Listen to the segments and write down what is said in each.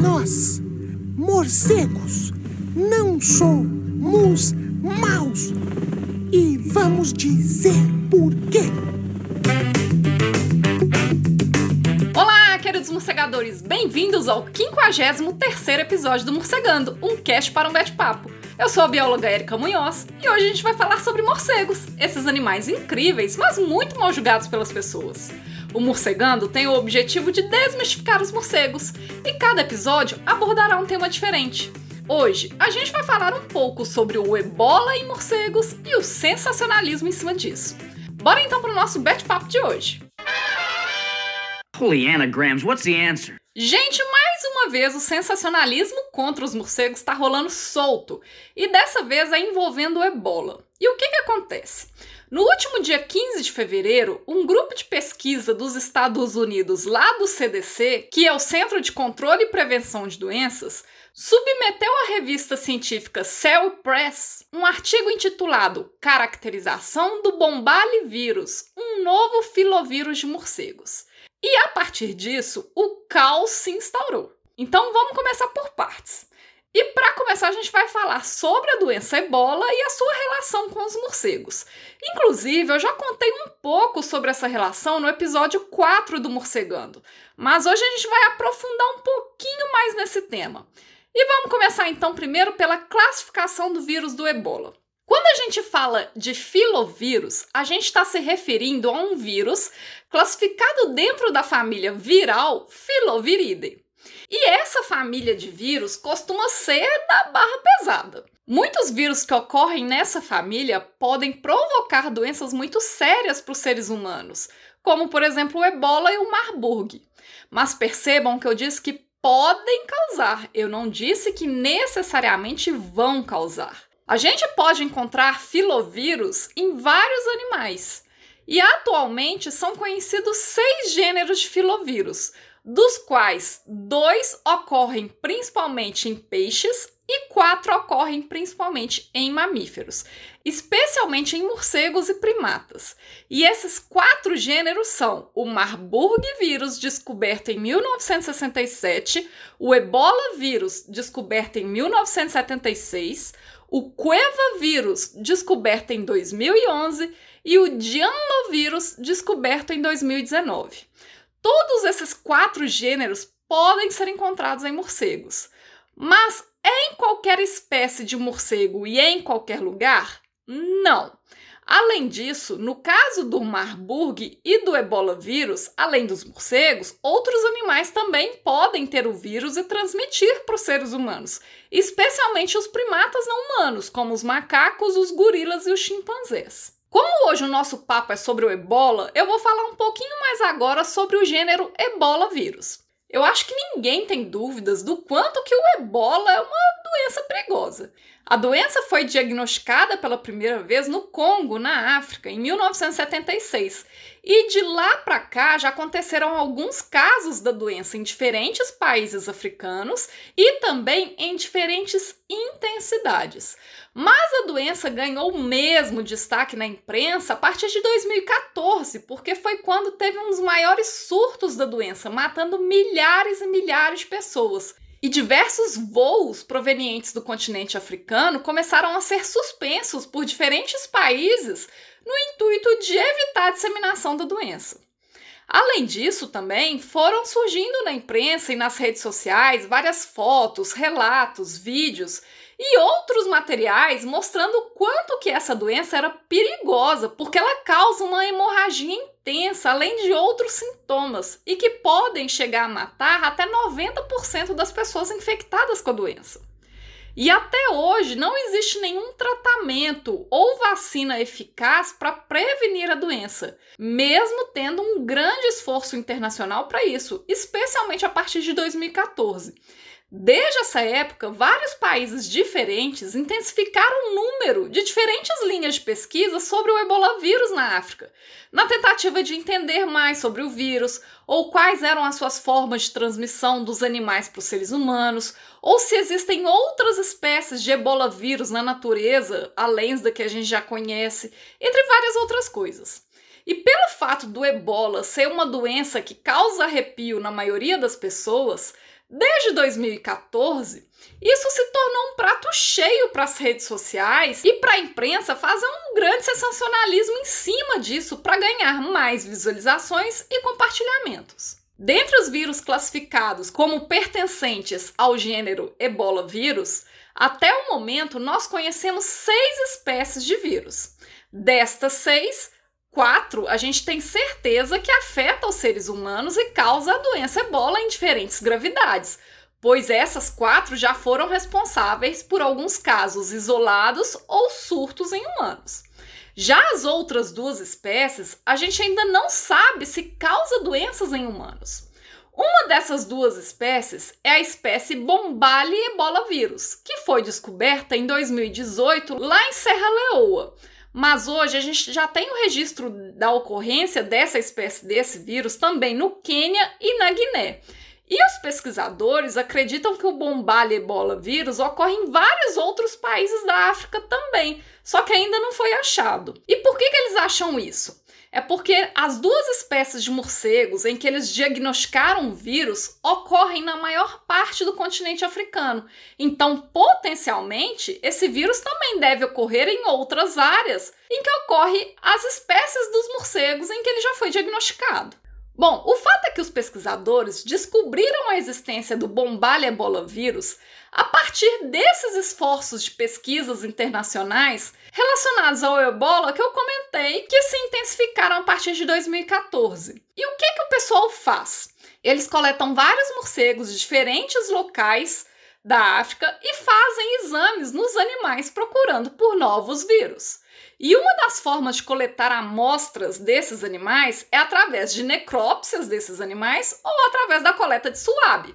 Nós, morcegos, não somos maus. E vamos dizer por quê. Olá, queridos morcegadores! Bem-vindos ao 53º episódio do Morcegando, um cast para um bate-papo. Eu sou a bióloga Erika Munhoz e hoje a gente vai falar sobre morcegos, esses animais incríveis, mas muito mal julgados pelas pessoas. O Morcegando tem o objetivo de desmistificar os morcegos e cada episódio abordará um tema diferente. Hoje a gente vai falar um pouco sobre o ebola em morcegos e o sensacionalismo em cima disso. Bora então para o nosso bate-papo de hoje. Holy anagrams, what's the answer? Gente, mais uma vez o sensacionalismo contra os morcegos está rolando solto e dessa vez é envolvendo o ebola. E o que, que acontece? No último dia 15 de fevereiro, um grupo de pesquisa dos Estados Unidos, lá do CDC, que é o Centro de Controle e Prevenção de Doenças, submeteu à revista científica Cell Press um artigo intitulado Caracterização do bombale vírus, um novo filovírus de morcegos. E a partir disso, o caos se instaurou. Então vamos começar por partes. E para começar, a gente vai falar sobre a doença ebola e a sua relação com os morcegos. Inclusive, eu já contei um pouco sobre essa relação no episódio 4 do Morcegando, mas hoje a gente vai aprofundar um pouquinho mais nesse tema. E vamos começar então primeiro pela classificação do vírus do ebola. Quando a gente fala de filovírus, a gente está se referindo a um vírus classificado dentro da família viral Filoviridae. E essa família de vírus costuma ser da barra pesada. Muitos vírus que ocorrem nessa família podem provocar doenças muito sérias para os seres humanos, como por exemplo o ebola e o Marburg. Mas percebam que eu disse que podem causar, eu não disse que necessariamente vão causar. A gente pode encontrar filovírus em vários animais. E atualmente são conhecidos seis gêneros de filovírus, dos quais dois ocorrem principalmente em peixes e quatro ocorrem principalmente em mamíferos, especialmente em morcegos e primatas. E esses quatro gêneros são o Marburg vírus, descoberto em 1967, o Ebola vírus, descoberto em 1976, o Cueva vírus, descoberto em 2011, e o Dianovírus, descoberto em 2019. Todos esses quatro gêneros podem ser encontrados em morcegos, mas em qualquer espécie de morcego e em qualquer lugar? Não. Além disso, no caso do Marburg e do ebola vírus, além dos morcegos, outros animais também podem ter o vírus e transmitir para os seres humanos, especialmente os primatas não humanos, como os macacos, os gorilas e os chimpanzés. Como hoje o nosso papo é sobre o ebola, eu vou falar um pouquinho mais agora sobre o gênero ebola vírus. Eu acho que ninguém tem dúvidas do quanto que o ebola é uma doença perigosa. A doença foi diagnosticada pela primeira vez no Congo, na África, em 1976. E de lá para cá já aconteceram alguns casos da doença em diferentes países africanos e também em diferentes intensidades. Mas a doença ganhou mesmo destaque na imprensa a partir de 2014, porque foi quando teve um dos maiores surtos da doença, matando milhares e milhares de pessoas. E diversos voos provenientes do continente africano começaram a ser suspensos por diferentes países no intuito de evitar a disseminação da doença. Além disso, também foram surgindo na imprensa e nas redes sociais várias fotos, relatos, vídeos e outros materiais mostrando quanto que essa doença era perigosa, porque ela causa uma hemorragia intensa, além de outros sintomas, e que podem chegar a matar até 90% das pessoas infectadas com a doença. E até hoje não existe nenhum tratamento ou vacina eficaz para prevenir a doença, mesmo tendo um grande esforço internacional para isso, especialmente a partir de 2014. Desde essa época, vários países diferentes intensificaram o número de diferentes linhas de pesquisa sobre o ebola vírus na África, na tentativa de entender mais sobre o vírus, ou quais eram as suas formas de transmissão dos animais para os seres humanos, ou se existem outras espécies de ebola vírus na natureza, além da que a gente já conhece, entre várias outras coisas. E pelo fato do ebola ser uma doença que causa arrepio na maioria das pessoas, desde 2014, isso se tornou um prato cheio para as redes sociais e para a imprensa fazer um grande sensacionalismo em cima disso para ganhar mais visualizações e compartilhamentos. Dentre os vírus classificados como pertencentes ao gênero Ebola vírus, até o momento nós conhecemos seis espécies de vírus. Destas seis, quatro a gente tem certeza que afeta os seres humanos e causa a doença ebola em diferentes gravidades, pois essas quatro já foram responsáveis por alguns casos isolados ou surtos em humanos. Já as outras duas espécies, a gente ainda não sabe se causa doenças em humanos. Uma dessas duas espécies é a espécie Bombali ebola vírus, que foi descoberta em 2018 lá em Serra Leoa, mas hoje a gente já tem o registro da ocorrência dessa espécie desse vírus também no Quênia e na Guiné. E os pesquisadores acreditam que o bombale ebola vírus ocorre em vários outros países da África também, só que ainda não foi achado. E por que, que eles acham isso? É porque as duas espécies de morcegos em que eles diagnosticaram o vírus ocorrem na maior parte do continente africano. Então, potencialmente, esse vírus também deve ocorrer em outras áreas em que ocorre as espécies dos morcegos em que ele já foi diagnosticado. Bom, o fato é que os pesquisadores descobriram a existência do Bombale ebola vírus a partir desses esforços de pesquisas internacionais relacionados ao ebola que eu comentei que se intensificaram a partir de 2014. E o que, que o pessoal faz? Eles coletam vários morcegos de diferentes locais da África e fazem exames nos animais procurando por novos vírus. E uma das formas de coletar amostras desses animais é através de necrópsias desses animais ou através da coleta de suave.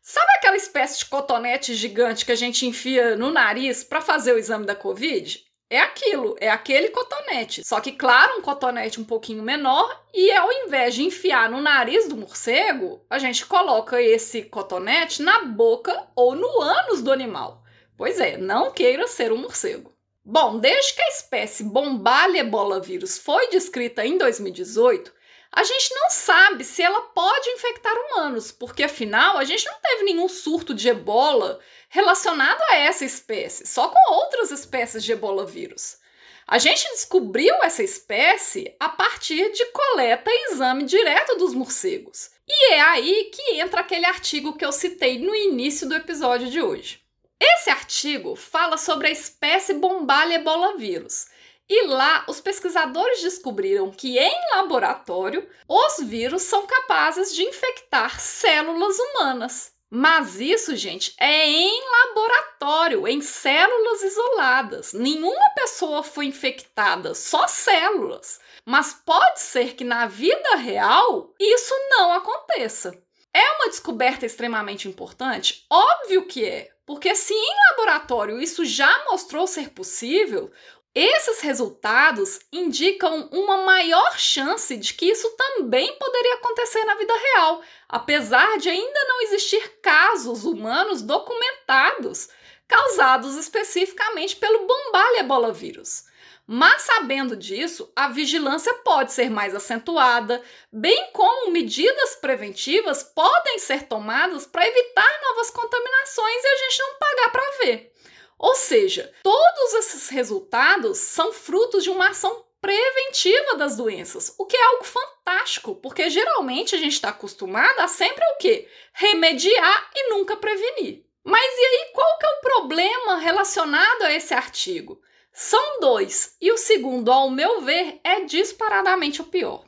Sabe aquela espécie de cotonete gigante que a gente enfia no nariz para fazer o exame da Covid? É aquilo, é aquele cotonete. Só que, claro, um cotonete um pouquinho menor, e ao invés de enfiar no nariz do morcego, a gente coloca esse cotonete na boca ou no ânus do animal. Pois é, não queira ser um morcego. Bom, desde que a espécie Bombalha ebola vírus foi descrita em 2018, a gente não sabe se ela pode infectar humanos, porque afinal a gente não teve nenhum surto de ebola relacionado a essa espécie, só com outras espécies de ebola vírus. A gente descobriu essa espécie a partir de coleta e exame direto dos morcegos. E é aí que entra aquele artigo que eu citei no início do episódio de hoje. Esse artigo fala sobre a espécie Bombalha ebola vírus. E lá, os pesquisadores descobriram que em laboratório, os vírus são capazes de infectar células humanas. Mas isso, gente, é em laboratório, em células isoladas. Nenhuma pessoa foi infectada, só células. Mas pode ser que na vida real isso não aconteça. É uma descoberta extremamente importante? Óbvio que é, porque se em laboratório isso já mostrou ser possível, esses resultados indicam uma maior chance de que isso também poderia acontecer na vida real, apesar de ainda não existir casos humanos documentados causados especificamente pelo bombalha ebola vírus. Mas sabendo disso, a vigilância pode ser mais acentuada, bem como medidas preventivas podem ser tomadas para evitar novas contaminações e a gente não pagar para ver. Ou seja, todos esses resultados são frutos de uma ação preventiva das doenças, o que é algo fantástico, porque geralmente a gente está acostumado a sempre o quê? Remediar e nunca prevenir. Mas e aí, qual que é o problema relacionado a esse artigo? São dois, e o segundo, ao meu ver, é disparadamente o pior.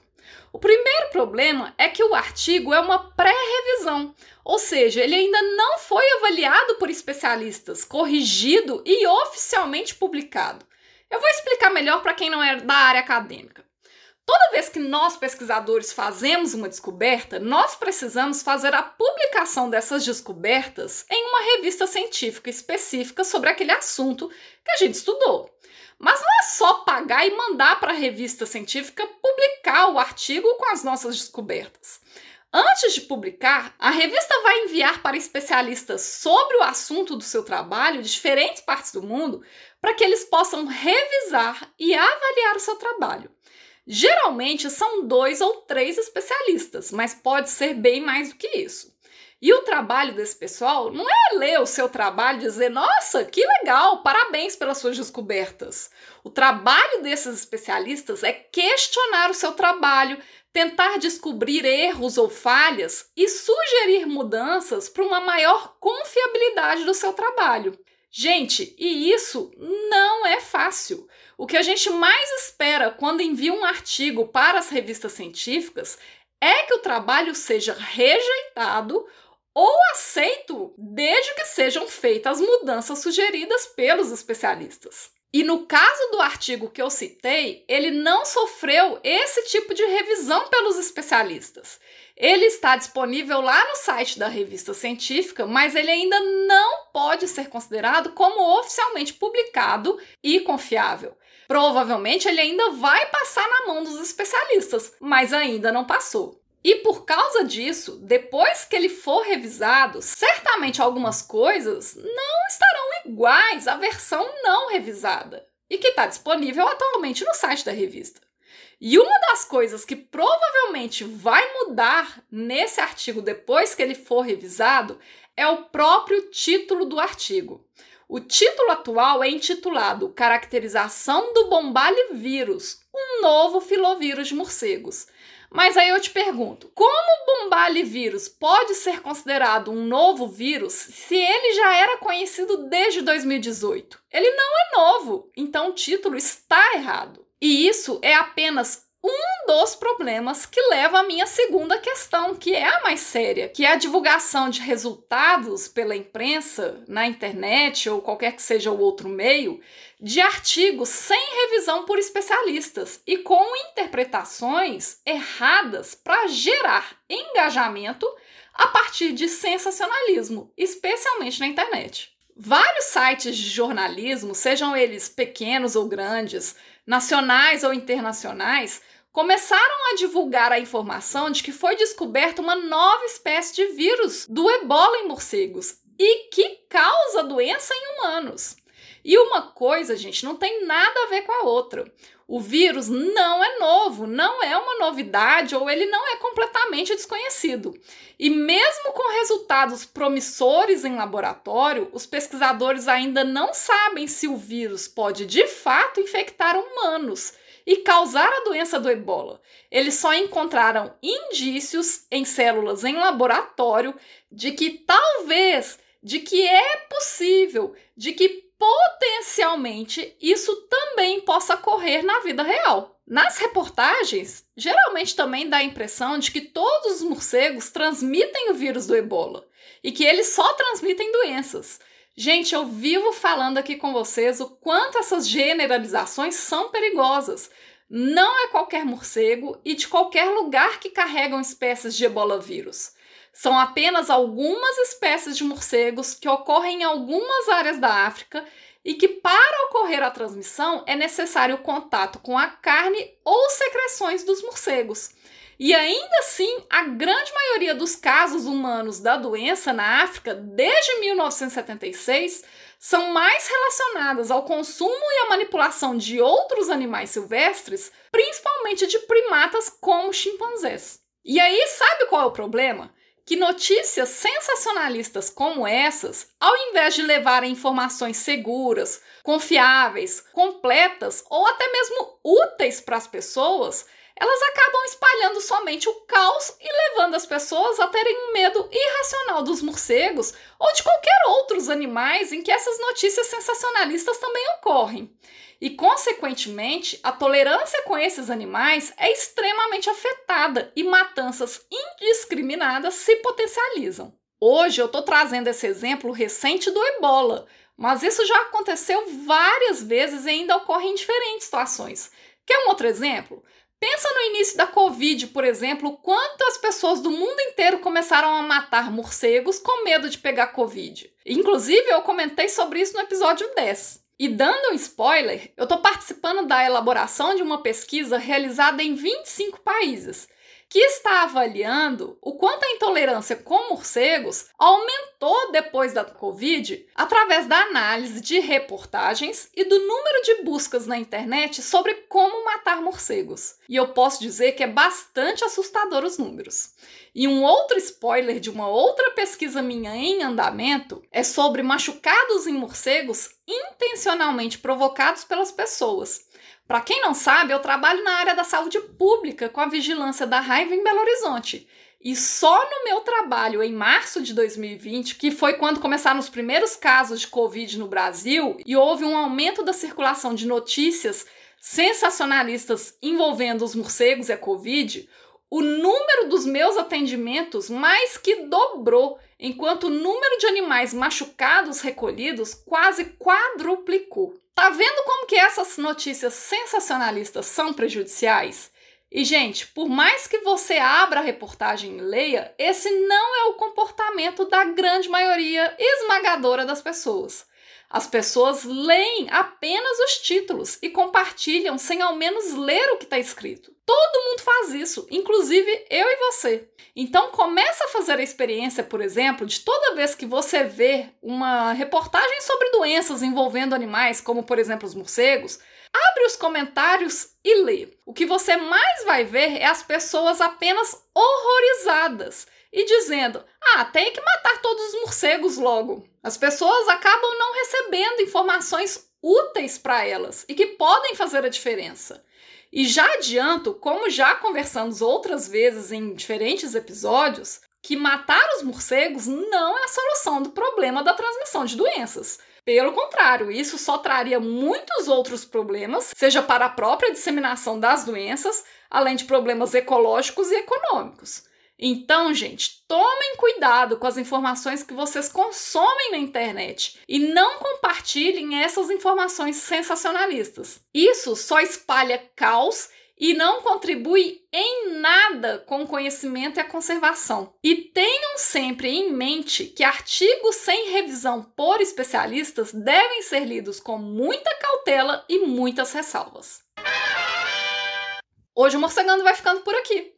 O primeiro problema é que o artigo é uma pré-revisão, ou seja, ele ainda não foi avaliado por especialistas, corrigido e oficialmente publicado. Eu vou explicar melhor para quem não é da área acadêmica. Toda vez que nós pesquisadores fazemos uma descoberta, nós precisamos fazer a publicação dessas descobertas em uma revista científica específica sobre aquele assunto que a gente estudou. Mas não é só pagar e mandar para a revista científica publicar o artigo com as nossas descobertas. Antes de publicar, a revista vai enviar para especialistas sobre o assunto do seu trabalho de diferentes partes do mundo para que eles possam revisar e avaliar o seu trabalho. Geralmente são dois ou três especialistas, mas pode ser bem mais do que isso. E o trabalho desse pessoal não é ler o seu trabalho e dizer, nossa, que legal, parabéns pelas suas descobertas. O trabalho desses especialistas é questionar o seu trabalho, tentar descobrir erros ou falhas e sugerir mudanças para uma maior confiabilidade do seu trabalho. Gente, e isso não é fácil. O que a gente mais espera quando envia um artigo para as revistas científicas é que o trabalho seja rejeitado ou aceito desde que sejam feitas as mudanças sugeridas pelos especialistas. E no caso do artigo que eu citei, ele não sofreu esse tipo de revisão pelos especialistas. Ele está disponível lá no site da revista científica, mas ele ainda não pode ser considerado como oficialmente publicado e confiável. Provavelmente ele ainda vai passar na mão dos especialistas, mas ainda não passou. E por causa disso, depois que ele for revisado, certamente algumas coisas não estarão iguais à versão não revisada e que está disponível atualmente no site da revista. E uma das coisas que provavelmente vai mudar nesse artigo depois que ele for revisado é o próprio título do artigo. O título atual é intitulado Caracterização do bombalivírus, um novo filovírus de morcegos. Mas aí eu te pergunto, como o bombalivírus pode ser considerado um novo vírus se ele já era conhecido desde 2018? Ele não é novo, então o título está errado. E isso é apenas um dos problemas que leva à minha segunda questão, que é a mais séria, que é a divulgação de resultados pela imprensa, na internet ou qualquer que seja o outro meio, de artigos sem revisão por especialistas e com interpretações erradas para gerar engajamento a partir de sensacionalismo, especialmente na internet. Vários sites de jornalismo, sejam eles pequenos ou grandes, nacionais ou internacionais, começaram a divulgar a informação de que foi descoberta uma nova espécie de vírus do ebola em morcegos e que causa doença em humanos. E uma coisa, gente, não tem nada a ver com a outra. O vírus não é novo, não é uma novidade ou ele não é completamente desconhecido. E mesmo com resultados promissores em laboratório, os pesquisadores ainda não sabem se o vírus pode de fato infectar humanos e causar a doença do ebola. Eles só encontraram indícios em células em laboratório de que talvez, de que é possível, de que potencialmente isso também possa ocorrer na vida real. Nas reportagens, geralmente também dá a impressão de que todos os morcegos transmitem o vírus do ebola e que eles só transmitem doenças. Gente, eu vivo falando aqui com vocês o quanto essas generalizações são perigosas. Não é qualquer morcego e de qualquer lugar que carregam espécies de ebola vírus. São apenas algumas espécies de morcegos que ocorrem em algumas áreas da África e que, para ocorrer a transmissão, é necessário o contato com a carne ou secreções dos morcegos. E ainda assim, a grande maioria dos casos humanos da doença na África desde 1976 são mais relacionadas ao consumo e à manipulação de outros animais silvestres, principalmente de primatas como chimpanzés. E aí, sabe qual é o problema? Que notícias sensacionalistas como essas, ao invés de levarem informações seguras, confiáveis, completas ou até mesmo úteis para as pessoas, elas acabam espalhando somente o caos e levando as pessoas a terem um medo irracional dos morcegos ou de qualquer outros animais em que essas notícias sensacionalistas também ocorrem e, consequentemente, a tolerância com esses animais é extremamente afetada e matanças indiscriminadas se potencializam. Hoje eu estou trazendo esse exemplo recente do ebola, mas isso já aconteceu várias vezes e ainda ocorre em diferentes situações. Quer um outro exemplo? Pensa no início da Covid, por exemplo, quantas pessoas do mundo inteiro começaram a matar morcegos com medo de pegar Covid. Inclusive, eu comentei sobre isso no episódio 10. E dando um spoiler, eu estou participando da elaboração de uma pesquisa realizada em 25 países. Que está avaliando o quanto a intolerância com morcegos aumentou depois da Covid através da análise de reportagens e do número de buscas na internet sobre como matar morcegos. E eu posso dizer que é bastante assustador os números. E um outro spoiler de uma outra pesquisa minha em andamento é sobre machucados em morcegos intencionalmente provocados pelas pessoas. Para quem não sabe, eu trabalho na área da saúde pública com a vigilância da raiva em Belo Horizonte. E só no meu trabalho em março de 2020, que foi quando começaram os primeiros casos de Covid no Brasil e houve um aumento da circulação de notícias sensacionalistas envolvendo os morcegos e a Covid, o número dos meus atendimentos mais que dobrou, enquanto o número de animais machucados recolhidos quase quadruplicou. Tá vendo como que essas notícias sensacionalistas são prejudiciais? E, gente, por mais que você abra a reportagem e leia, esse não é o comportamento da grande maioria esmagadora das pessoas. As pessoas leem apenas os títulos e compartilham sem ao menos ler o que está escrito. Todo mundo faz isso, inclusive eu e você. Então começa a fazer a experiência, por exemplo, de toda vez que você vê uma reportagem sobre doenças envolvendo animais, como por exemplo os morcegos, abre os comentários e lê. O que você mais vai ver é as pessoas apenas horrorizadas e dizendo: "Ah, tem que matar todos os morcegos logo". As pessoas acabam não recebendo informações úteis para elas e que podem fazer a diferença. E já adianto, como já conversamos outras vezes em diferentes episódios, que matar os morcegos não é a solução do problema da transmissão de doenças. Pelo contrário, isso só traria muitos outros problemas, seja para a própria disseminação das doenças, além de problemas ecológicos e econômicos. Então, gente, tomem cuidado com as informações que vocês consomem na internet e não compartilhem essas informações sensacionalistas. Isso só espalha caos e não contribui em nada com o conhecimento e a conservação. E tenham sempre em mente que artigos sem revisão por especialistas devem ser lidos com muita cautela e muitas ressalvas. Hoje o Morcegando vai ficando por aqui.